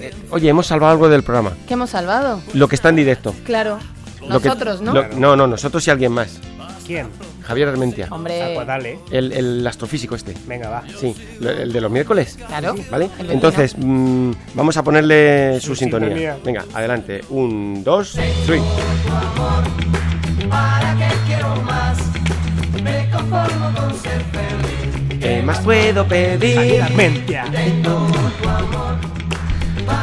eh, oye, hemos salvado algo del programa. ¿Qué hemos salvado? Lo que está en directo. Claro. Lo que- Nosotros, ¿no? lo- no, no, nosotros y alguien más. ¿Quién? Javier Armentia. Hombre. Ah, pues dale. El, el astrofísico este. Venga, va. Sí, el de los miércoles. Claro. ¿Vale? Entonces, mm, vamos a ponerle su, Su sintonía. sintonía. Venga, adelante. Un, dos, three. ¿Qué más puedo pedir? Armentia.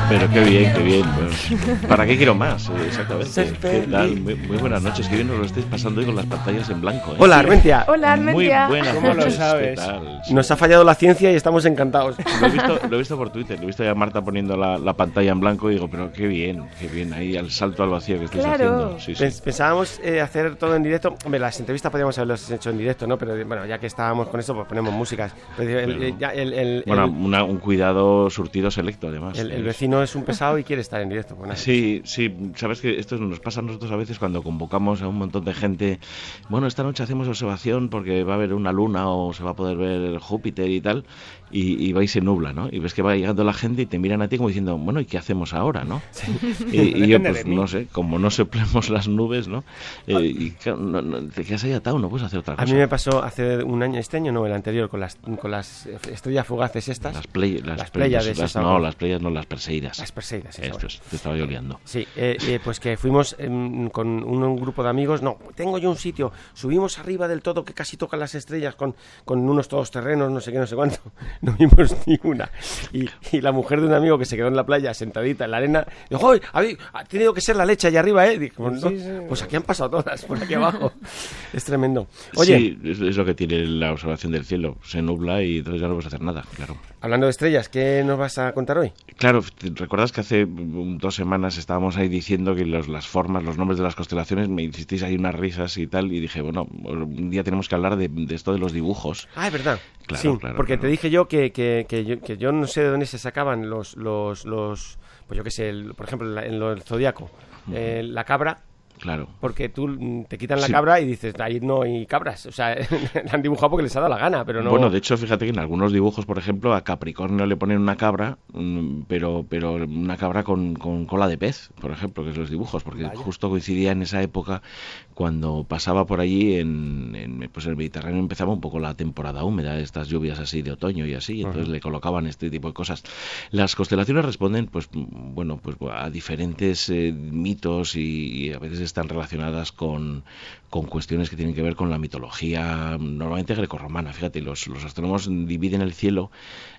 Pero qué bien, qué bien. ¿Para qué quiero más? Eh, Exactamente. ¿Qué tal? Muy, muy buenas noches. Qué bien nos lo estáis pasando hoy con las pantallas en blanco. ¿eh? Hola, Armentia. Hola, Muy Armentia. buenas ¿Cómo lo noches. sabes? ¿Qué tal? Sí. Nos ha fallado la ciencia y estamos encantados. Lo he, visto, lo he visto por Twitter, lo he visto ya a Marta poniendo la, la pantalla en blanco y digo, pero qué bien, qué bien, ahí al salto al vacío que estáis Claro. haciendo. Sí, sí. Pens- Pensábamos eh, hacer todo en directo. Hombre, las entrevistas podríamos haberlas hecho en directo, ¿no? Pero bueno, ya que estábamos con eso, pues ponemos músicas. Pero el, el- ya el- el- Bueno, el- una- un cuidado surtido selecto, además. el- vecino es un pesado y quiere estar en directo. nada. Sí, sí, sabes que esto nos pasa a nosotros a veces cuando convocamos a un montón de gente. Bueno, esta noche hacemos observación porque va a haber una luna o se va a poder ver Júpiter y tal, y, y va y se nubla, ¿no? Y ves que va llegando la gente y te miran a ti como diciendo, bueno, ¿y qué hacemos ahora, no? Y, y yo, pues no sé, como no soplemos las nubes, ¿no? Eh, y claro, no- no, te quedas ahí atado, no puedes hacer otra A cosa. mí me pasó hace un año, este año no, el anterior, con las, con las estrellas fugaces estas. Las, play, las, esas, no, ¿no? las playas no, las perseidas. Las Perseidas, eso. Esto es, te estaba yo liando. Sí, eh, eh, pues que fuimos em, con un, un grupo de amigos. No, tengo yo un sitio. Subimos arriba del todo que casi tocan las estrellas con, con unos todoterrenos, no sé qué, no sé cuánto. No vimos ni una. Y, y la mujer de un amigo que se quedó en la playa sentadita en la arena dijo: Ha tenido que ser la leche allá arriba, ¿eh? Dijo, "No, Sí, sí. Pues aquí han pasado todas, por aquí abajo. es tremendo. Oye, Sí, es, es lo que tiene la observación del cielo. Se nubla y entonces ya no puedes hacer nada, claro. hablando de estrellas, ¿qué nos vas a contar hoy? Claro, ¿te ¿recuerdas que hace dos semanas estábamos ahí diciendo que los, las formas, los nombres de las constelaciones, me hicisteis ahí unas risas y tal, y dije, bueno, un día tenemos que hablar de, de esto de los dibujos. Ah, es verdad. Claro, sí, claro, porque claro. te dije yo que, que, que yo que yo no sé de dónde se sacaban los, los, los pues yo qué sé, el- por ejemplo, en en lo del zodiaco, eh, la cabra, Claro. porque tú mm, te quitan la Sí. cabra y dices, ahí no hay cabras. O sea, la han dibujado porque les ha dado la gana, pero no. Bueno, de hecho, fíjate que en algunos dibujos, por ejemplo, a Capricornio le ponen una cabra, mm, pero, pero una cabra con, con cola de pez, por ejemplo, que es los dibujos, porque justo coincidía en esa época cuando pasaba por allí en, en, pues el Mediterráneo empezaba un poco la temporada húmeda, estas lluvias así de otoño y así, y entonces le colocaban este tipo de cosas. Las constelaciones responden, pues, mm, bueno, pues a diferentes eh, mitos y, y a veces están relacionadas con, con cuestiones que tienen que ver con la mitología normalmente grecorromana. Fíjate, los, los astrónomos dividen el cielo.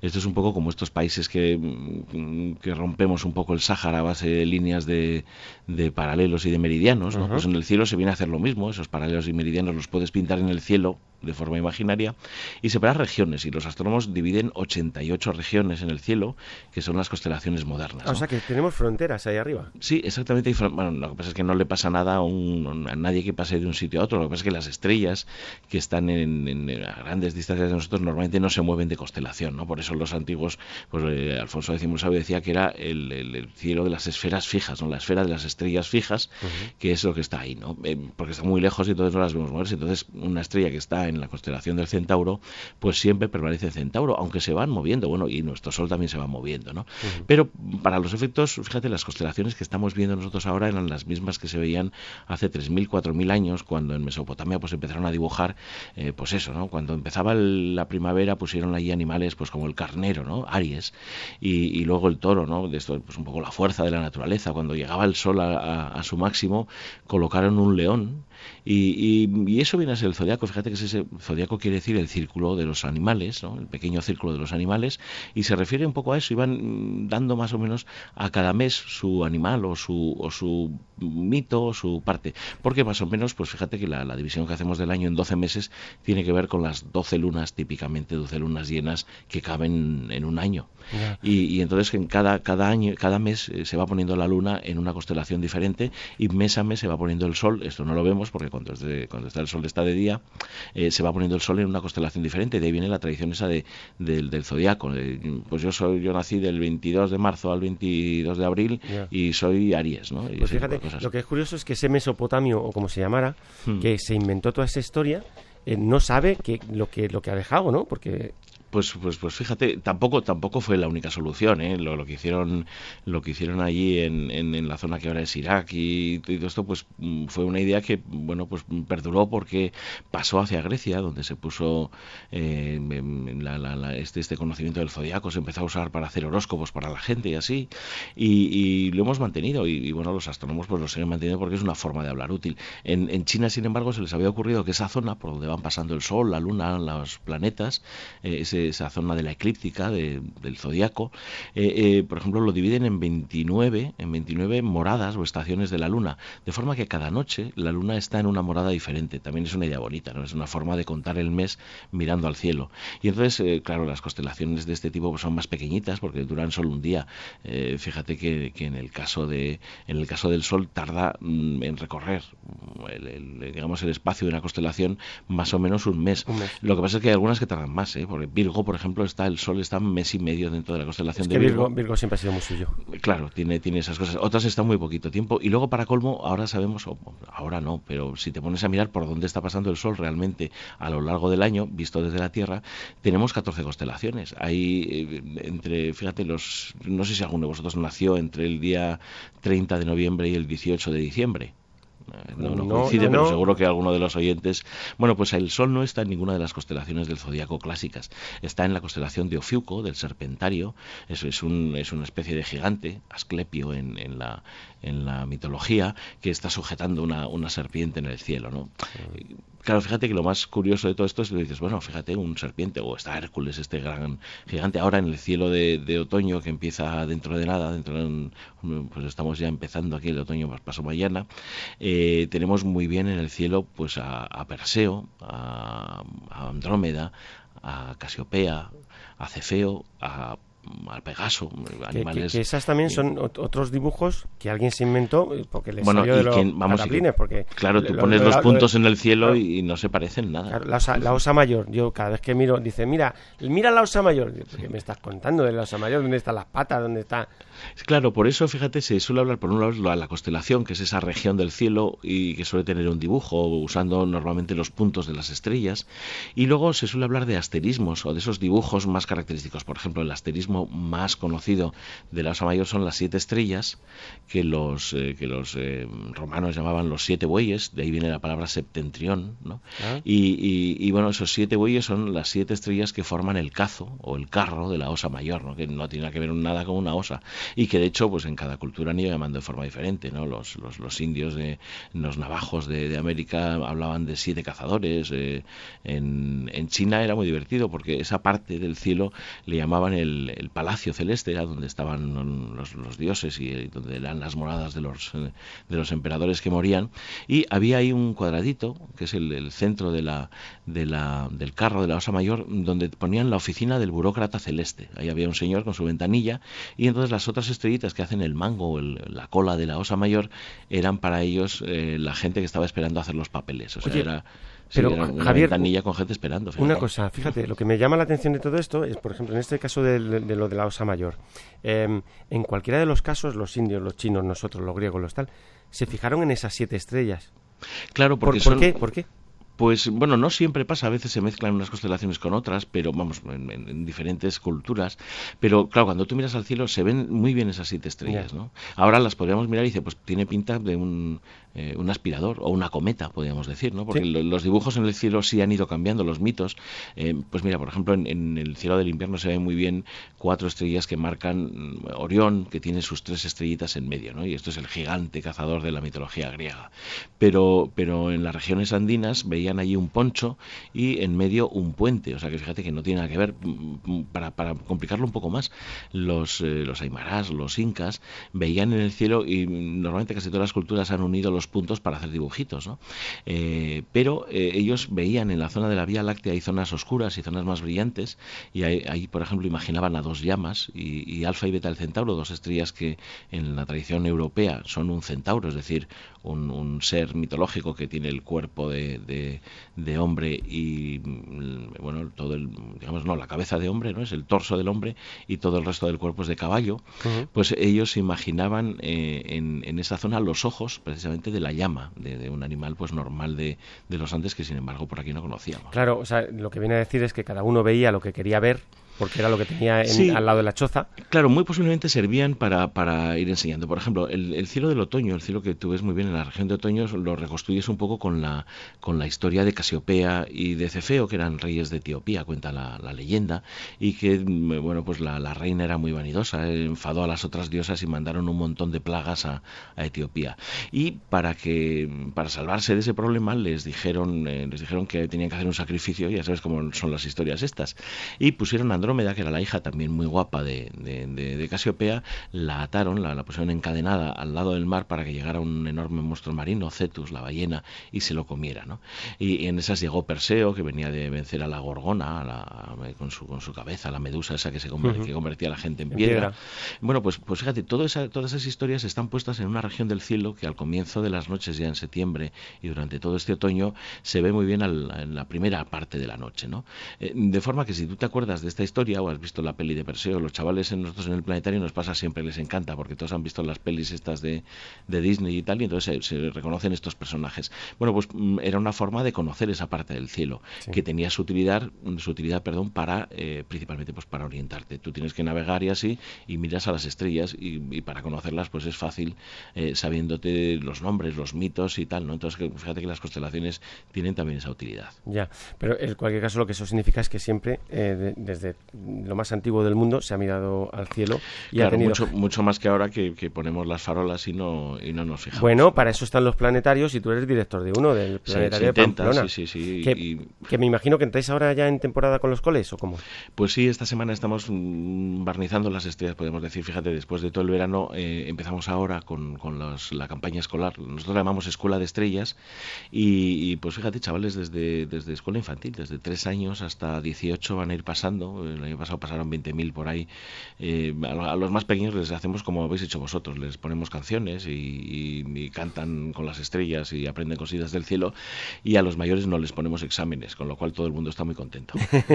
Esto es un poco como estos países que, mm, que rompemos un poco el Sáhara a base de líneas de, de paralelos y de meridianos. ¿no? Pues en el cielo se viene a hacer lo mismo. Esos paralelos y meridianos los puedes pintar en el cielo de forma imaginaria y separar regiones. Y los astrónomos dividen 88 regiones en el cielo, que son las constelaciones modernas. Ah, o sea, que tenemos fronteras ahí arriba. Sí, exactamente. Bueno, lo que pasa es que no le pasa nada a, un- a nadie que pase de un sitio a otro. Lo que pasa es que las estrellas que están en, en- a grandes distancias de nosotros normalmente no se mueven de constelación, ¿no? Por eso los antiguos, pues eh, Alfonso X Sabio decía que era el, el- el cielo de las esferas fijas, ¿no? La esfera de las estrellas fijas, que es lo que está ahí, ¿no? Eh, porque está muy lejos y entonces no las vemos moverse. Entonces, una estrella que está en la constelación del Centauro, pues siempre permanece en Centauro, aunque se van moviendo. Bueno, y nuestro Sol también se va moviendo, ¿no? Pero para los efectos, fíjate, las constelaciones que estamos viendo nosotros ahora eran las mismas que se veían hace 3.000, 4.000 años, cuando en Mesopotamia pues empezaron a dibujar, eh, pues eso, ¿no? Cuando empezaba el- la primavera pusieron ahí animales pues como el carnero, ¿no? Aries, y, y luego el toro, ¿no? De esto, pues un poco la fuerza de la naturaleza. Cuando llegaba el sol a, a- a su máximo, colocaron un león, y, y- y eso viene a ser el zodiaco. Fíjate que es ese zodiaco quiere decir el círculo de los animales, ¿no? el pequeño círculo de los animales, y se refiere un poco a eso. Iban mm, dando más o menos a cada mes su animal o su, o su mito o su parte. Porque más o menos, pues fíjate que la, la división que hacemos del año en 12 meses tiene que ver con las 12 lunas, típicamente 12 lunas llenas que caben en un año. Y, y entonces en cada, cada año, cada mes eh, se va poniendo la luna en una constelación diferente y mes a mes se va poniendo el sol. Esto no lo vemos porque cuando, es de- cuando está el sol está de día, eh, se va poniendo el sol en una constelación diferente. De ahí viene la tradición esa de, del, del zodiaco. pues yo soy, yo nací del 22 de marzo al 22 de abril y soy Aries, ¿no? Y Pues fíjate, lo que es curioso es que ese Mesopotamio, o como se llamara, Hmm. que se inventó toda esa historia, eh, no sabe que, lo, que, lo que ha dejado, ¿no? Porque Pues, pues, pues fíjate, tampoco, tampoco fue la única solución, ¿eh? lo, que hicieron, lo que hicieron allí en, en, la zona que ahora es Irak y todo esto, pues mm, fue una idea que, bueno, pues perduró porque pasó hacia Grecia, donde se puso eh, este, este conocimiento del zodiaco, se empezó a usar para hacer horóscopos para la gente y así, y, lo hemos mantenido, y, bueno, los astrónomos pues lo siguen manteniendo porque es una forma de hablar útil. En, en, China, sin embargo, se les había ocurrido que esa zona, por donde van pasando el Sol, la Luna, los planetas, eh, esa zona de la eclíptica, del zodiaco, eh, eh, por ejemplo, lo dividen en 29, en 29 moradas o estaciones de la Luna, de forma que cada noche la Luna está en una morada diferente. También es una idea bonita, ¿no? Es una forma de contar el mes mirando al cielo. Y entonces, claro, las constelaciones de este tipo pues, son más pequeñitas porque duran solo un día. fíjate que, en el caso de en el caso del Sol tarda mm, en recorrer el, digamos el espacio de una constelación más o menos un mes. Lo que pasa es que hay algunas que tardan más, ¿eh? porque Virgo, por ejemplo, está el Sol está un mes y medio dentro de la constelación de Virgo. Virgo. siempre ha sido muy suyo. Claro, tiene, tiene esas cosas. Otras están muy poquito tiempo. Y luego, para colmo, ahora sabemos, ahora no, pero si te pones a mirar por dónde está pasando el Sol realmente a lo largo del año, visto desde la Tierra, tenemos 14 constelaciones. Hay eh, entre, fíjate, los no sé si alguno de vosotros nació entre el día 30 de noviembre y el 18 de diciembre. No, no, coincide, pero seguro que alguno de los oyentes. Bueno, pues el Sol no está en ninguna de las constelaciones del zodiaco clásicas. Está en la constelación de Ofiuco, del Serpentario. Es, un, es una especie de gigante, Asclepio en, en, la, en la mitología, que está sujetando una, una serpiente en el cielo, ¿no? Claro, fíjate que lo más curioso de todo esto es que dices, bueno, fíjate, un serpiente, o está Hércules, este gran gigante, ahora en el cielo de, otoño que empieza dentro de nada, dentro de pues estamos ya empezando aquí el otoño, paso mañana, eh, tenemos muy bien en el cielo pues a, Perseo, a, a Andrómeda, a Casiopea, a Cefeo, a al Pegaso, animales. Que, esas también son otros dibujos que alguien se inventó eh, porque les bueno, salió de vamos, porque claro, tú pones los puntos en el cielo y no se parecen nada. la, osa, mayor, yo cada vez que miro, dice, mira, mira la osa mayor. ¿Qué me estás contando de la osa mayor? ¿Dónde están las patas? ¿Dónde está? Claro, por eso, fíjate, se suele hablar por un lado de la constelación, que es esa región del cielo y que suele tener un dibujo usando normalmente los puntos de las estrellas. Y luego se suele hablar de asterismos o de esos dibujos más característicos. Por ejemplo, el asterismo más conocido de la Osa Mayor son las siete estrellas, que los, eh, que los eh, romanos llamaban los siete bueyes, de ahí viene la palabra septentrión. ¿no? Ah. Y, bueno, esos siete bueyes son las siete estrellas que forman el cazo o el carro de la Osa Mayor, ¿no? que no tiene que ver nada con una osa y que de hecho pues en cada cultura han ido llamando de forma diferente no los, los, los indios de los navajos de, de, América hablaban de siete cazadores eh, en, en, China era muy divertido porque esa parte del cielo le llamaban el, el palacio celeste era donde estaban los, los, dioses y donde eran las moradas de los de los emperadores que morían y había ahí un cuadradito que es el, el centro de la, de la del carro de la osa mayor donde ponían la oficina del burócrata celeste ahí había un señor con su ventanilla y entonces las otras estrellitas que hacen el mango, la cola de la osa mayor, eran para ellos eh, la gente que estaba esperando hacer los papeles. O sea, era, pero, una Javier, ventanilla con gente esperando. Una cosa, fíjate, lo que me llama la atención de todo esto es, por ejemplo, en este caso de, lo de la osa mayor, em, en cualquiera de los casos, los indios, los chinos, nosotros, los griegos, los tal, se fijaron en esas siete estrellas. Claro, porque ¿Por, qué? ¿Por qué? Pues bueno, no siempre pasa, a veces se mezclan unas constelaciones con otras, pero vamos, en, diferentes culturas. Pero claro, cuando tú miras al cielo se ven muy bien esas siete estrellas, ¿no? Ahora las podríamos mirar y dice, pues tiene pinta de un, eh, un aspirador o una cometa, podríamos decir, ¿no? Porque los dibujos en el cielo sí han ido cambiando, los mitos. Eh, pues mira, por ejemplo, en, el cielo del invierno se ven muy bien cuatro estrellas que marcan mm, Orión, que tiene sus tres estrellitas en medio, ¿no? Y esto es el gigante cazador de la mitología griega. Pero, pero en las regiones andinas veían allí un poncho y en medio un puente, o sea que fíjate que no tiene nada que ver. Mm, mm, para, para complicarlo un poco más, los, eh, los aymarás, los incas, veían en el cielo y normalmente casi todas las culturas han unido los puntos para hacer dibujitos, ¿no? Eh, pero eh, ellos veían en la zona de la Vía Láctea hay zonas oscuras y zonas más brillantes y ahí, por ejemplo, imaginaban a dos llamas y, Alfa y Beta el Centauro, dos estrellas que en la tradición europea son un centauro, es decir, un, ser mitológico que tiene el cuerpo de, de, de hombre y mm, bueno todo el digamos no la cabeza de hombre no es el torso del hombre y todo el resto del cuerpo es de caballo. Pues ellos imaginaban eh, en, en, esa zona los ojos precisamente de la llama de, un animal pues normal de, de, los Andes que sin embargo por aquí no conocíamos. Claro o sea lo que viene a decir es que cada uno veía lo que quería ver porque era lo que tenía en, al lado de la choza. Claro, muy posiblemente servían para, para ir enseñando. Por ejemplo, el, el, cielo del otoño, el cielo que tú ves muy bien en la región de otoño, lo reconstruyes un poco con la, con la historia de Casiopea y de Cefeo, que eran reyes de Etiopía, cuenta la, la leyenda, y que, mm, bueno, pues la, la, reina era muy vanidosa, enfadó a las otras diosas y mandaron un montón de plagas a, a Etiopía. Y para que, para salvarse de ese problema, les dijeron, eh, les dijeron que tenían que hacer un sacrificio, ya sabes cómo son las historias estas, y pusieron a Andrómeda, que era la hija también muy guapa de, de, de, de Casiopea, la ataron, la, la, pusieron encadenada al lado del mar para que llegara un enorme monstruo marino, Cetus, la ballena, y se lo comiera. ¿no? Y, y en esas llegó Perseo, que venía de vencer a la gorgona, a la, con, su, con su cabeza, la medusa esa que, se convertía, uh -huh. que convertía a la gente en, en piedra. piedra. Bueno, pues, pues fíjate, esa, todas esas historias están puestas en una región del cielo que al comienzo de las noches, ya en septiembre y durante todo este otoño, se ve muy bien al, en la primera parte de la noche. ¿no? Eh, de forma que si tú te acuerdas de esta historia o has visto la peli de Perseo, los chavales en nosotros en el planetario nos pasa siempre, les encanta, porque todos han visto las pelis estas de, de Disney y tal, y entonces se, se, reconocen estos personajes. Bueno, pues mm, era una forma de conocer esa parte del cielo, sí. que tenía su utilidad, su utilidad perdón, para, eh, principalmente pues para orientarte. Tú tienes que navegar y así, y miras a las estrellas, y, y para conocerlas pues es fácil eh, sabiéndote los nombres, los mitos y tal, ¿no? Entonces fíjate que las constelaciones tienen también esa utilidad. Ya, pero en cualquier caso lo que eso significa es que siempre, eh, de, desde lo más antiguo del mundo, se ha mirado al cielo y claro, ha tenido... mucho, mucho más que ahora que, que, ponemos las farolas y no, y no nos fijamos. Bueno, para eso están los planetarios y tú eres director de uno, del planetario se, se intenta, de Pamplona. Sí, sí, sí. Que, y... que, me imagino que entráis ahora ya en temporada con los coles, ¿o cómo? Pues sí, esta semana estamos mm, barnizando las estrellas, podemos decir. Fíjate, después de todo el verano eh, empezamos ahora con, con los, la campaña escolar. Nosotros la llamamos Escuela de Estrellas y, y, pues fíjate, chavales, desde, desde escuela infantil, desde 3 años hasta 18 van a ir pasando. El año pasado pasaron 20.000 por ahí. Eh, a, a, los más pequeños les hacemos como habéis hecho vosotros, les ponemos canciones y, y, y, cantan con las estrellas y aprenden cositas del cielo y a los mayores no les ponemos exámenes, con lo cual todo el mundo está muy contento.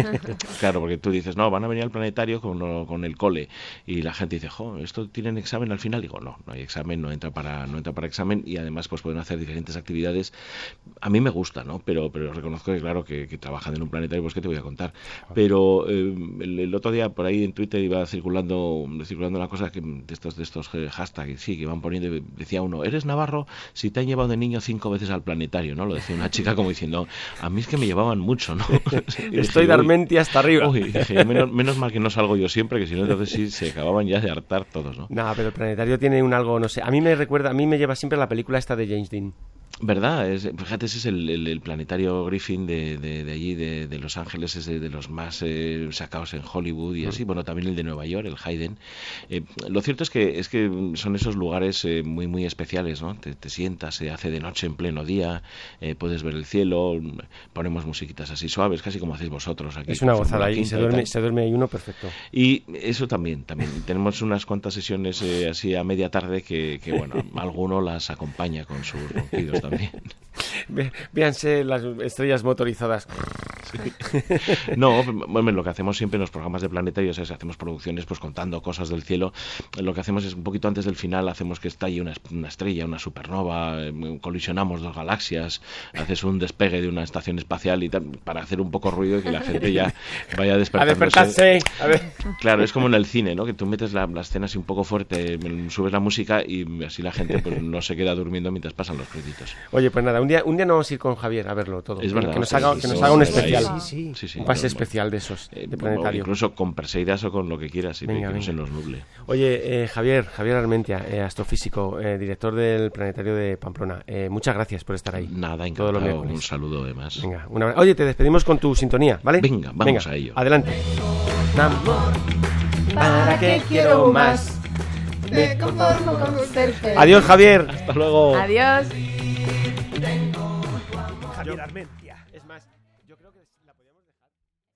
claro, porque tú dices, no, van a venir al planetario con, con el cole y la gente dice, jo, ¿esto tienen examen al final? Digo, no, no hay examen, no entra para, no entra para examen y además pues pueden hacer diferentes actividades. A mí me gusta, ¿no? Pero, pero reconozco que claro que, que trabajan en un planetario, pues qué te voy a contar. Pero eh, el, el, otro día por ahí en Twitter iba circulando, circulando una cosa que de estos, de estos hashtags, sí, que van poniendo, decía uno, ¿eres Navarro si te han llevado de niño cinco veces al planetario? ¿no? Lo decía una chica como diciendo, a mí es que me llevaban mucho, ¿no? Estoy de Armentia hasta arriba. Uy, dije, menos, menos, mal que no salgo yo siempre, que si no, entonces sí se acababan ya de hartar todos, ¿no? No, pero el planetario tiene un algo, no sé, a mí me recuerda, a mí me lleva siempre la película esta de James Dean. ¿Verdad? Es, fíjate, ese es el, el, el planetario Griffin de, de, de allí, de, de, Los Ángeles, es de, los más eh, sacados en Hollywood y así. Mm. Bueno, también el de Nueva York, el Hayden. Eh, lo cierto es que, es que son esos lugares eh, muy, muy especiales, ¿no? Te, te, sientas, se hace de noche en pleno día, eh, puedes ver el cielo, ponemos musiquitas así suaves, casi como hacéis vosotros aquí. Es una gozada ahí, se duerme, se duerme ahí uno perfecto. Y eso también, también. Tenemos unas cuantas sesiones eh, así a media tarde que, que, bueno, alguno las acompaña con sus ronquidos también. Véanse las estrellas motorizadas. No, bueno, lo que hacemos siempre en los programas de planetarios es hacemos producciones pues contando cosas del cielo. Lo que hacemos es un poquito antes del final hacemos que estalle una, una estrella, una supernova, eh, colisionamos dos galaxias, haces un despegue de una estación espacial y tal, para hacer un poco ruido y que la gente ya vaya despertándose. A despertarse, a ver. Claro, es como en el cine, ¿no? Que tú metes la, la escena así un poco fuerte, subes la música y así la gente pues no se queda durmiendo mientras pasan los créditos. Oye, pues nada, un día, un día nos vamos a ir con Javier a verlo todo. Es verdad. Que nos haga, que nos haga un especial. Sí, sí. sí, un pase especial de esos, eh, de planetario. incluso con Perseidas o con lo que quieras, y venga, que no se nos nuble. Oye, eh, Javier, Javier Armentia, eh, astrofísico, eh, director del Planetario de Pamplona. Eh, muchas gracias por estar ahí. Nada, encantado. Todo un saludo además. Venga, una... Oye, te despedimos con tu sintonía, ¿vale? Venga, vamos venga, a ello. Adelante. ¿Para qué quiero más? Me conformo con ser feliz. Adiós, Javier. Hasta luego. Adiós. Javier Armentia.